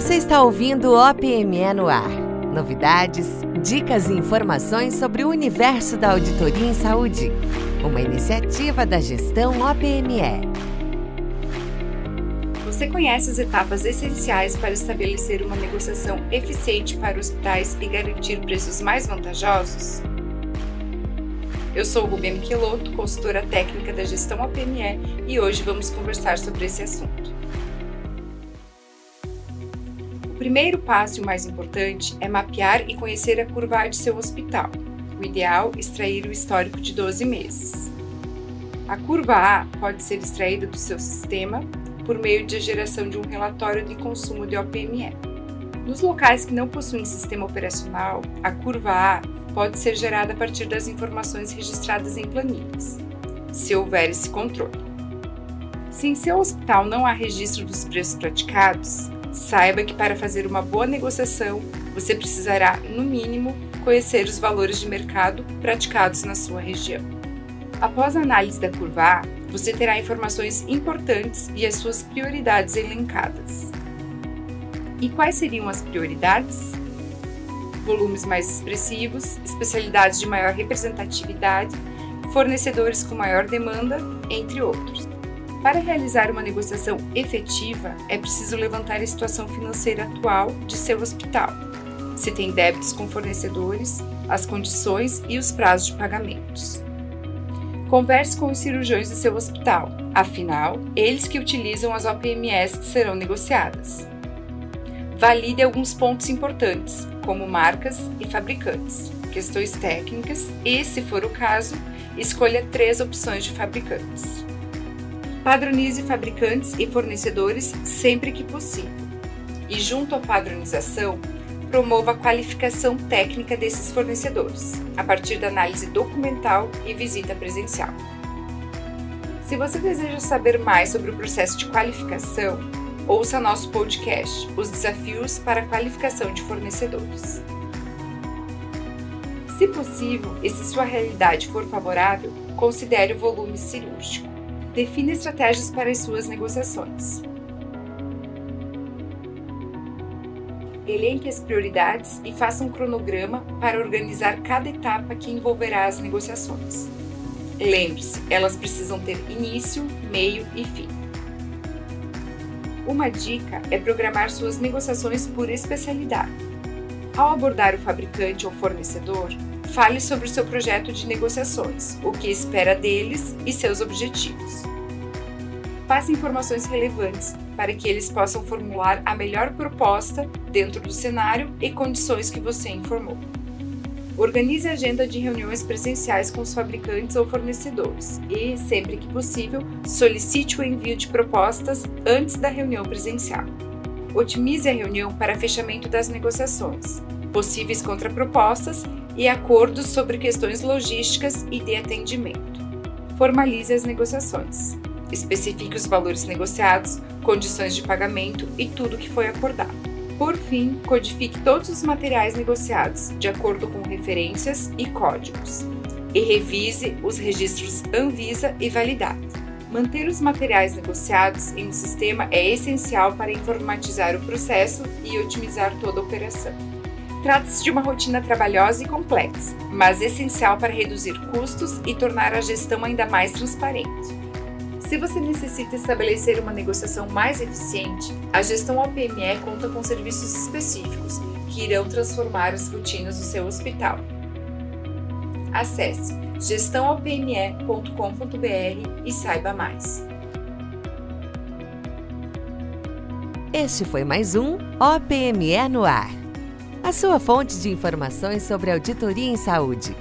Você está ouvindo OPME no ar. Novidades, dicas e informações sobre o universo da auditoria em saúde. Uma iniciativa da gestão OPME. Você conhece as etapas essenciais para estabelecer uma negociação eficiente para hospitais e garantir preços mais vantajosos? Eu sou Rubia Michelotto, consultora técnica da gestão OPME, e hoje vamos conversar sobre esse assunto primeiro passo e o mais importante é mapear e conhecer a curva de seu hospital. O ideal é extrair o histórico de 12 meses. A curva A pode ser extraída do seu sistema por meio de geração de um relatório de consumo de OPME. Nos locais que não possuem sistema operacional, a curva A pode ser gerada a partir das informações registradas em planilhas, se houver esse controle. Se em seu hospital não há registro dos preços praticados, Saiba que para fazer uma boa negociação, você precisará, no mínimo, conhecer os valores de mercado praticados na sua região. Após a análise da curva A, você terá informações importantes e as suas prioridades elencadas. E quais seriam as prioridades? Volumes mais expressivos, especialidades de maior representatividade, fornecedores com maior demanda, entre outros. Para realizar uma negociação efetiva, é preciso levantar a situação financeira atual de seu hospital. Se tem débitos com fornecedores, as condições e os prazos de pagamentos. Converse com os cirurgiões de seu hospital, afinal, eles que utilizam as OPMS que serão negociadas. Valide alguns pontos importantes, como marcas e fabricantes, questões técnicas e, se for o caso, escolha três opções de fabricantes. Padronize fabricantes e fornecedores sempre que possível. E, junto à padronização, promova a qualificação técnica desses fornecedores, a partir da análise documental e visita presencial. Se você deseja saber mais sobre o processo de qualificação, ouça nosso podcast Os Desafios para a Qualificação de Fornecedores. Se possível e se sua realidade for favorável, considere o volume cirúrgico. Defina estratégias para as suas negociações. Elenque as prioridades e faça um cronograma para organizar cada etapa que envolverá as negociações. Lembre-se, elas precisam ter início, meio e fim. Uma dica é programar suas negociações por especialidade. Ao abordar o fabricante ou fornecedor, Fale sobre o seu projeto de negociações, o que espera deles e seus objetivos. Passe informações relevantes para que eles possam formular a melhor proposta dentro do cenário e condições que você informou. Organize a agenda de reuniões presenciais com os fabricantes ou fornecedores e, sempre que possível, solicite o envio de propostas antes da reunião presencial. Otimize a reunião para fechamento das negociações, possíveis contrapropostas e acordos sobre questões logísticas e de atendimento. Formalize as negociações. Especifique os valores negociados, condições de pagamento e tudo que foi acordado. Por fim, codifique todos os materiais negociados, de acordo com referências e códigos. E revise os registros Anvisa e Validade. Manter os materiais negociados em um sistema é essencial para informatizar o processo e otimizar toda a operação. Trata-se de uma rotina trabalhosa e complexa, mas essencial para reduzir custos e tornar a gestão ainda mais transparente. Se você necessita estabelecer uma negociação mais eficiente, a gestão OPME conta com serviços específicos que irão transformar as rotinas do seu hospital. Acesse gestãoopme.com.br e saiba mais. Este foi mais um OPME no ar a sua fonte de informações sobre auditoria em saúde.